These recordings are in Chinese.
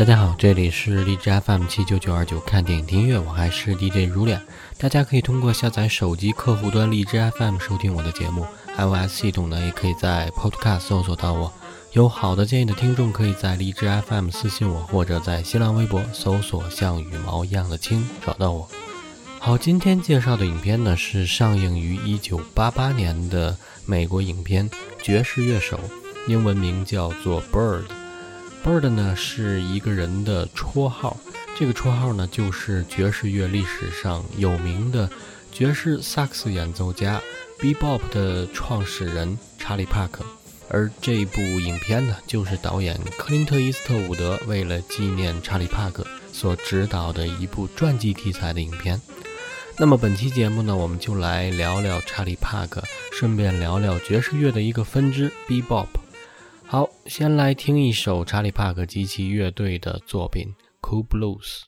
大家好，这里是荔枝 FM 七九九二九看电影听音乐，我还是 DJ 如脸。大家可以通过下载手机客户端荔枝 FM 收听我的节目，iOS 系统呢也可以在 Podcast 搜索到我。有好的建议的听众，可以在荔枝 FM 私信我，或者在新浪微博搜索“像羽毛一样的青”找到我。好，今天介绍的影片呢是上映于一九八八年的美国影片《爵士乐手》，英文名叫做 Bird。Bird 呢是一个人的绰号，这个绰号呢就是爵士乐历史上有名的爵士萨克斯演奏家 Bebop 的创始人查理·帕克。而这部影片呢，就是导演克林特·伊斯特伍德为了纪念查理·帕克所执导的一部传记题材的影片。那么本期节目呢，我们就来聊聊查理·帕克，顺便聊聊爵士乐的一个分支 Bebop。好，先来听一首查理·帕克及其乐队的作品《Cool Blues》。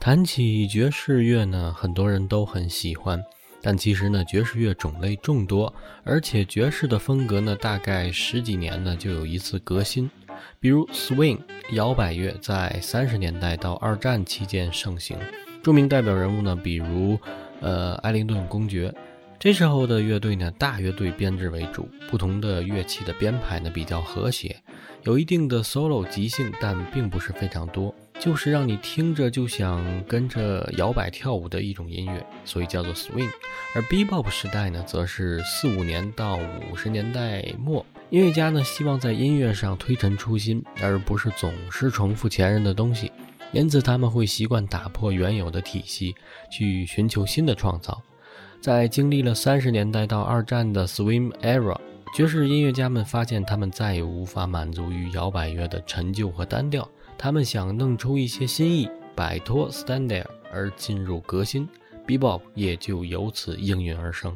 谈起爵士乐呢，很多人都很喜欢，但其实呢，爵士乐种类众多，而且爵士的风格呢，大概十几年呢就有一次革新。比如 swing 摇摆乐在三十年代到二战期间盛行，著名代表人物呢，比如呃艾灵顿公爵。这时候的乐队呢，大乐队编制为主，不同的乐器的编排呢比较和谐，有一定的 solo 即兴，但并不是非常多。就是让你听着就想跟着摇摆跳舞的一种音乐，所以叫做 swing。而 bebop 时代呢，则是四五年到五十年代末，音乐家呢希望在音乐上推陈出新，而不是总是重复前人的东西，因此他们会习惯打破原有的体系，去寻求新的创造。在经历了三十年代到二战的 swing era，爵士音乐家们发现他们再也无法满足于摇摆乐的陈旧和单调。他们想弄出一些新意，摆脱 standard 而进入革新，B Bob 也就由此应运而生。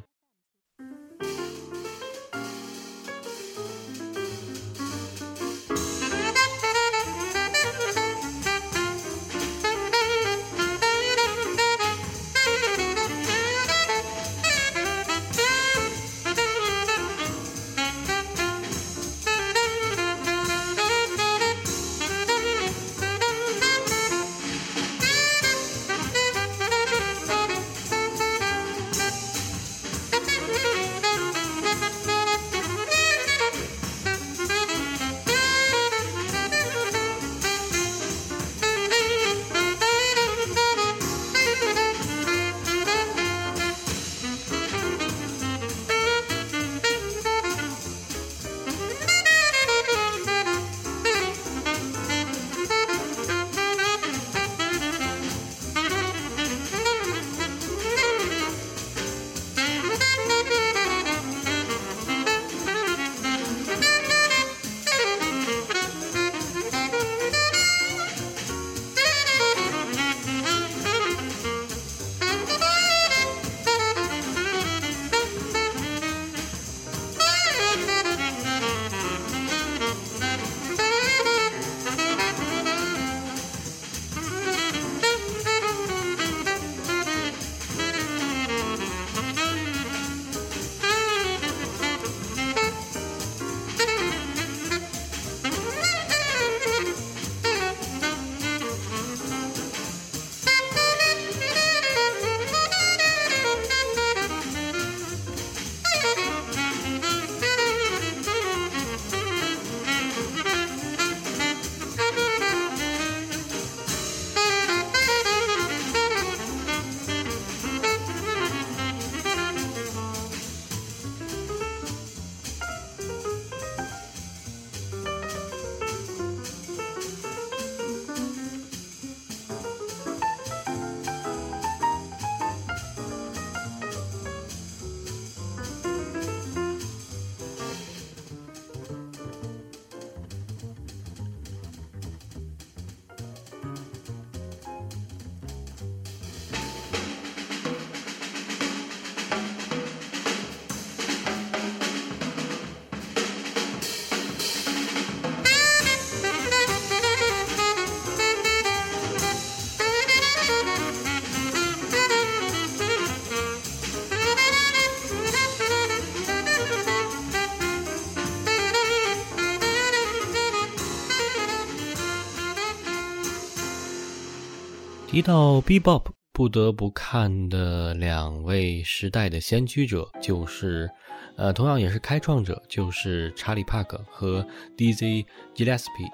提到 Bebop，不得不看的两位时代的先驱者，就是，呃，同样也是开创者，就是查理·帕克和 Dizzy Gillespie。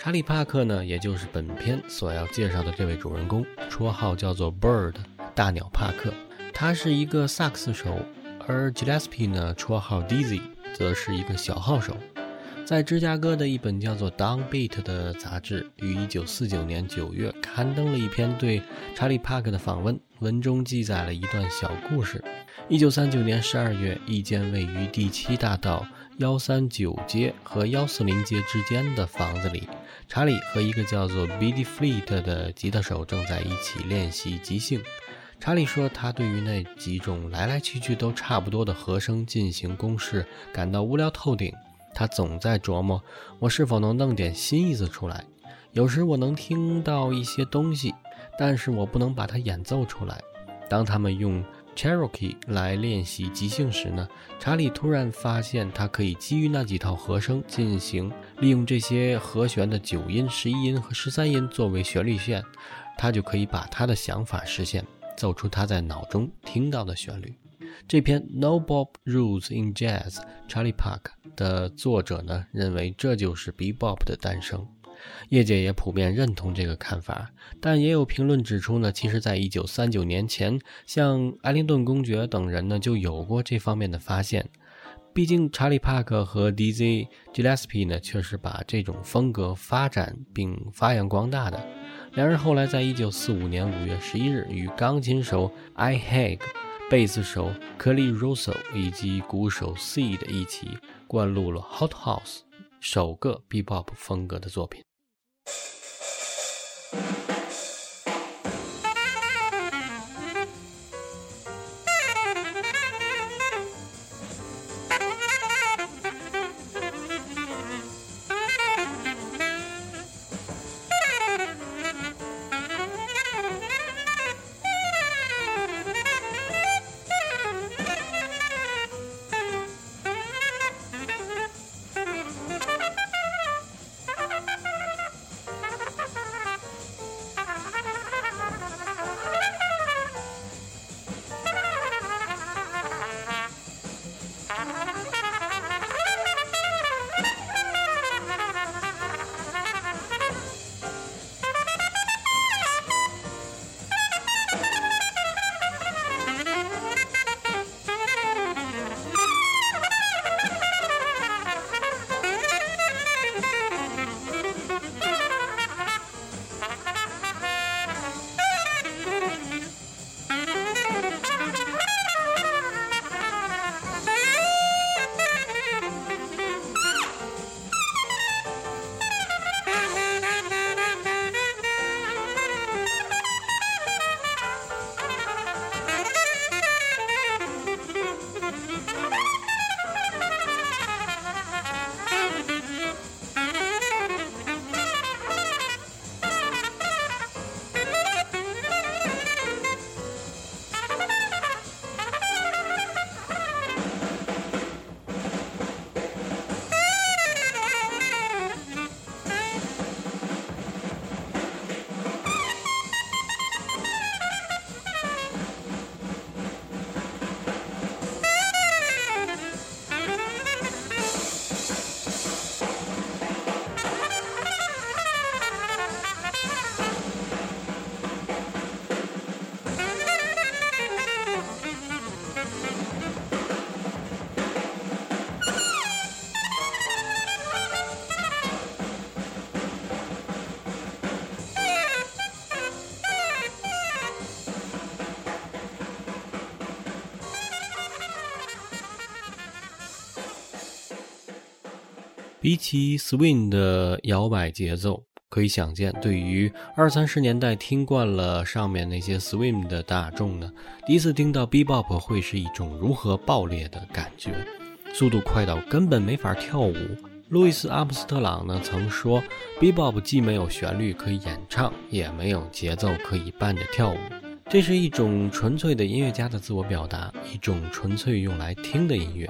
查理·帕克呢，也就是本片所要介绍的这位主人公，绰号叫做 Bird 大鸟帕克，他是一个萨克斯手，而 Gillespie 呢，绰号 Dizzy，则是一个小号手。在芝加哥的一本叫做《Downbeat》的杂志，于1949年9月刊登了一篇对查理·帕克的访问，文中记载了一段小故事。1939年12月，一间位于第七大道139街和140街之间的房子里，查理和一个叫做 Billy Fleet 的吉他手正在一起练习即兴。查理说，他对于那几种来来去去都差不多的和声进行公式感到无聊透顶。他总在琢磨，我是否能弄点新意思出来。有时我能听到一些东西，但是我不能把它演奏出来。当他们用 Cherokee 来练习即兴时呢，查理突然发现，他可以基于那几套和声进行，利用这些和弦的九音、十一音和十三音作为旋律线，他就可以把他的想法实现，奏出他在脑中听到的旋律。这篇《No Bop Rules in Jazz》，Charlie Park 的作者呢认为这就是 Bebop 的诞生，业界也普遍认同这个看法。但也有评论指出呢，其实在一九三九年前，像艾灵顿公爵等人呢就有过这方面的发现。毕竟查理·帕克和 DZ Gillespie 呢却是把这种风格发展并发扬光大的。两人后来在一九四五年五月十一日与钢琴手 I Hag。贝斯手 Kelly Russo 以及鼓手 C 的一起灌录了《Hot House》，首个 Bebop 风格的作品。比起 swing 的摇摆节奏，可以想见，对于二三十年代听惯了上面那些 swing 的大众呢，第一次听到 bebop 会是一种如何爆裂的感觉，速度快到根本没法跳舞。路易斯·阿姆斯特朗呢曾说，bebop 既没有旋律可以演唱，也没有节奏可以伴着跳舞，这是一种纯粹的音乐家的自我表达，一种纯粹用来听的音乐。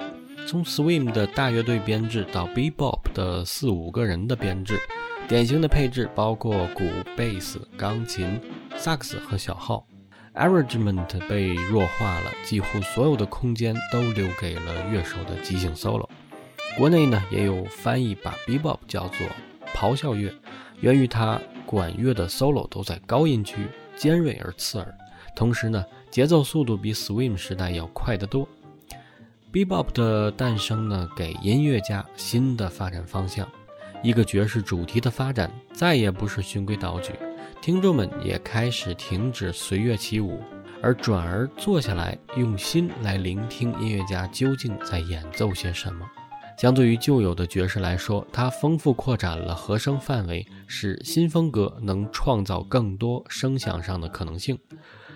从 Swim 的大乐队编制到 bebop 的四五个人的编制，典型的配置包括鼓、贝斯、钢琴、萨克斯和小号。Arrangement 被弱化了，几乎所有的空间都留给了乐手的即兴 solo。国内呢也有翻译把 bebop 叫做咆哮乐，源于它管乐的 solo 都在高音区，尖锐而刺耳，同时呢节奏速度比 Swim 时代要快得多。Bebop 的诞生呢给音乐家新的发展方向，一个爵士主题的发展再也不是循规蹈矩。听众们也开始停止随乐起舞，而转而坐下来用心来聆听音乐家究竟在演奏些什么。相对于旧有的爵士来说，它丰富扩展了和声范围，使新风格能创造更多声响上的可能性，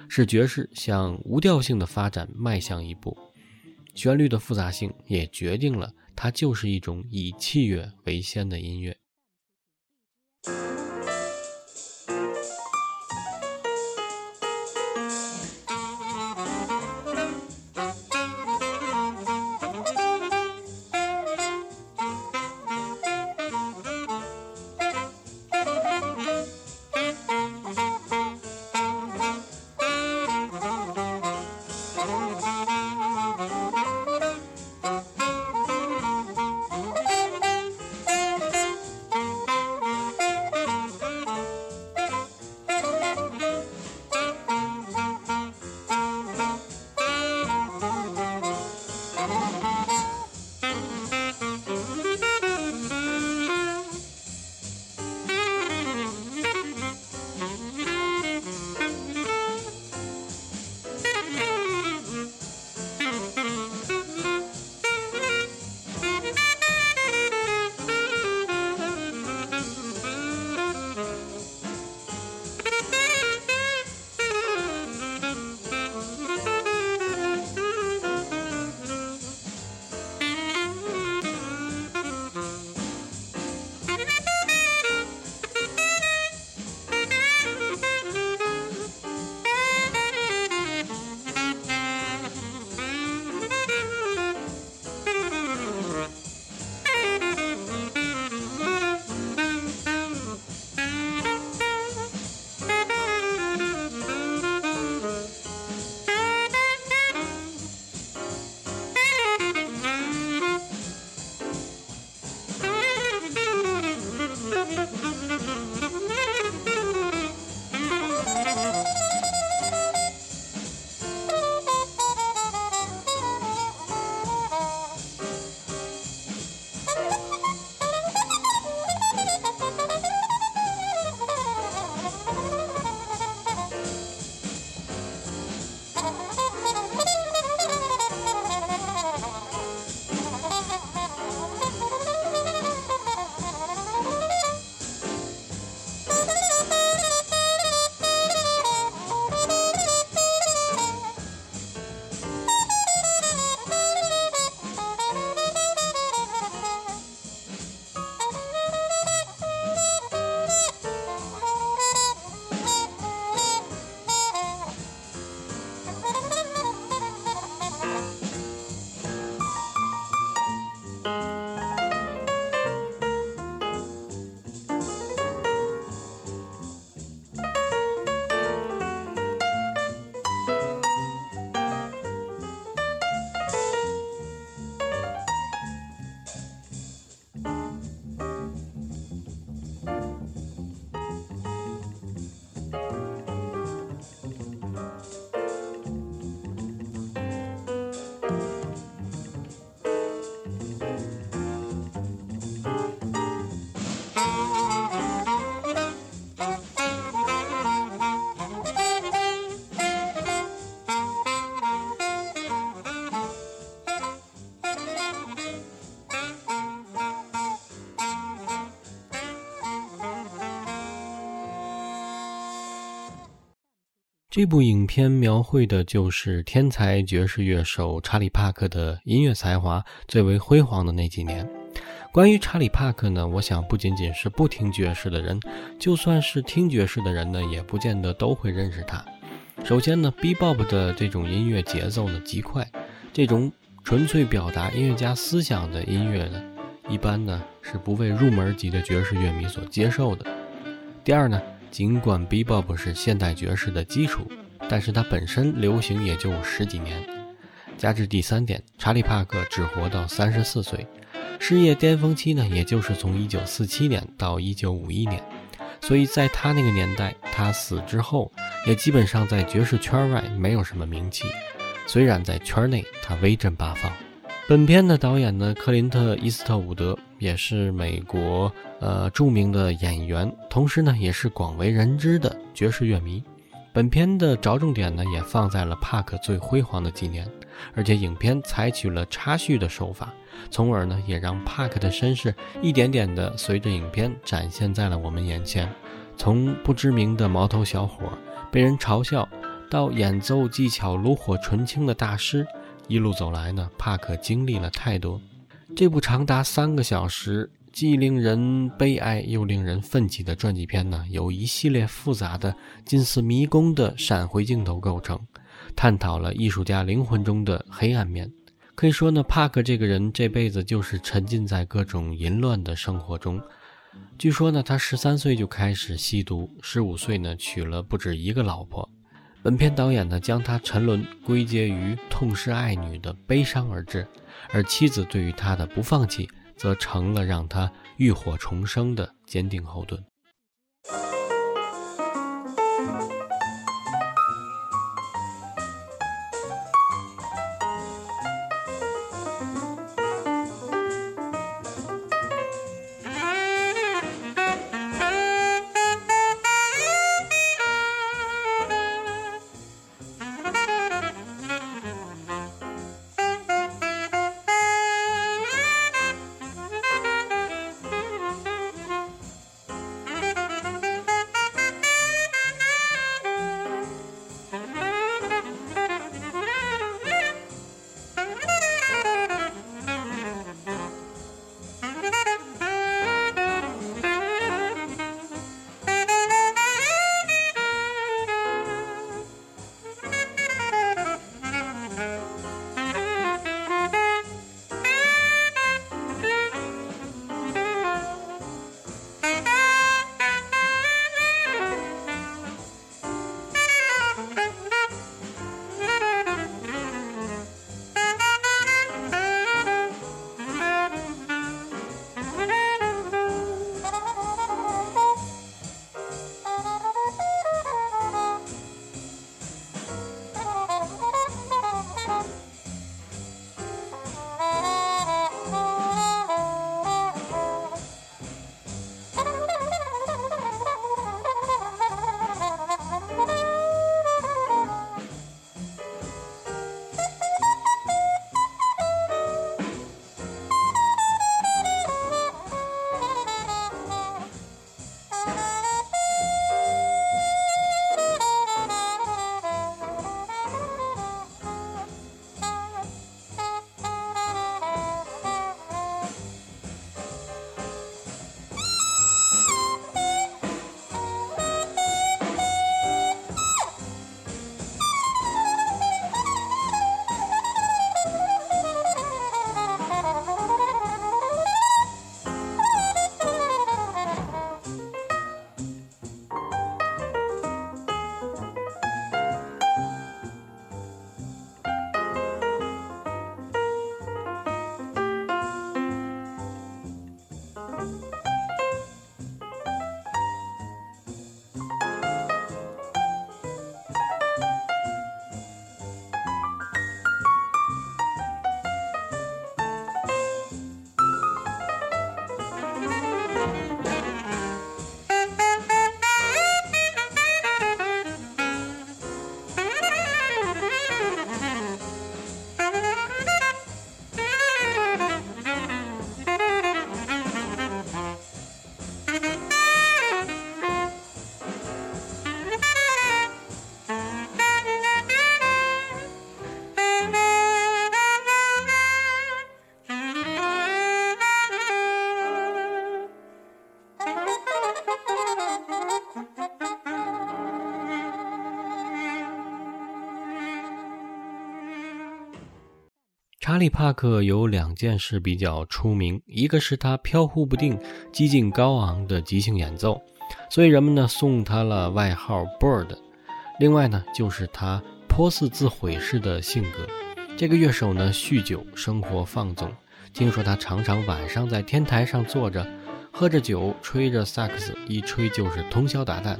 使爵士向无调性的发展迈向一步。旋律的复杂性也决定了它就是一种以器乐为先的音乐。这部影片描绘的就是天才爵士乐手查理·帕克的音乐才华最为辉煌的那几年。关于查理·帕克呢，我想不仅仅是不听爵士的人，就算是听爵士的人呢，也不见得都会认识他。首先呢，B-Bop 的这种音乐节奏呢极快，这种纯粹表达音乐家思想的音乐呢，一般呢是不为入门级的爵士乐迷所接受的。第二呢。尽管 bebop 是现代爵士的基础，但是它本身流行也就十几年。加之第三点，查理·帕克只活到三十四岁，事业巅峰期呢，也就是从一九四七年到一九五一年。所以在他那个年代，他死之后，也基本上在爵士圈外没有什么名气。虽然在圈内他威震八方。本片的导演呢，克林特·伊斯特伍德也是美国呃著名的演员，同时呢也是广为人知的爵士乐迷。本片的着重点呢也放在了帕克最辉煌的几年，而且影片采取了插叙的手法，从而呢也让帕克的身世一点点的随着影片展现在了我们眼前。从不知名的毛头小伙被人嘲笑，到演奏技巧炉火纯青的大师。一路走来呢，帕克经历了太多。这部长达三个小时、既令人悲哀又令人奋起的传记片呢，由一系列复杂的、近似迷宫的闪回镜头构成，探讨了艺术家灵魂中的黑暗面。可以说呢，帕克这个人这辈子就是沉浸在各种淫乱的生活中。据说呢，他十三岁就开始吸毒，十五岁呢娶了不止一个老婆。本片导演呢，将他沉沦归结于痛失爱女的悲伤而至，而妻子对于他的不放弃，则成了让他浴火重生的坚定后盾。查理·帕克有两件事比较出名，一个是他飘忽不定、激进高昂的即兴演奏，所以人们呢送他了外号 Bird。另外呢，就是他颇似自毁式的性格。这个乐手呢酗酒，生活放纵。听说他常常晚上在天台上坐着，喝着酒，吹着萨克斯，一吹就是通宵达旦。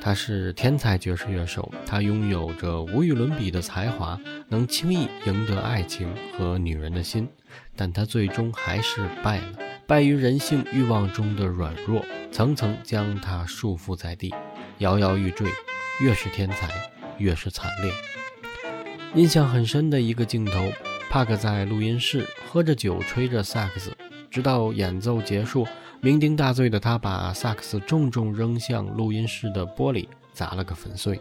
他是天才爵士乐手，他拥有着无与伦比的才华，能轻易赢得爱情和女人的心。但他最终还是败了，败于人性欲望中的软弱，层层将他束缚在地，摇摇欲坠。越是天才，越是惨烈。印象很深的一个镜头，帕克在录音室喝着酒，吹着萨克斯，直到演奏结束，酩酊大醉的他把萨克斯重重扔向录音室的玻璃，砸了个粉碎。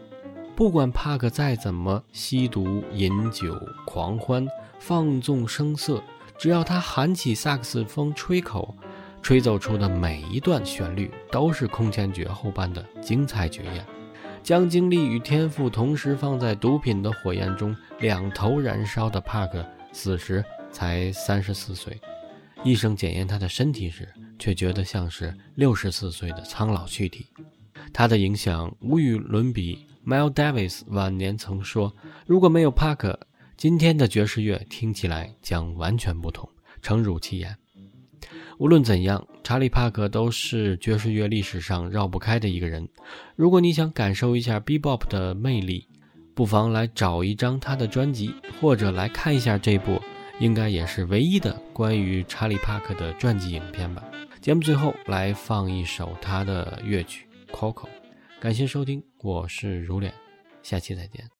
不管帕克再怎么吸毒、饮酒、狂欢、放纵声色，只要他喊起萨克斯风吹口，吹奏出的每一段旋律都是空前绝后般的精彩绝艳。将精力与天赋同时放在毒品的火焰中，两头燃烧的帕克死时才三十四岁。医生检验他的身体时，却觉得像是六十四岁的苍老躯体。他的影响无与伦比。Miles Davis 晚年曾说：“如果没有帕克，今天的爵士乐听起来将完全不同。”诚如其言。无论怎样，查理·帕克都是爵士乐历史上绕不开的一个人。如果你想感受一下 Bebop 的魅力，不妨来找一张他的专辑，或者来看一下这部应该也是唯一的关于查理·帕克的传记影片吧。节目最后来放一首他的乐曲《Coco》。感谢收听，我是如脸，下期再见。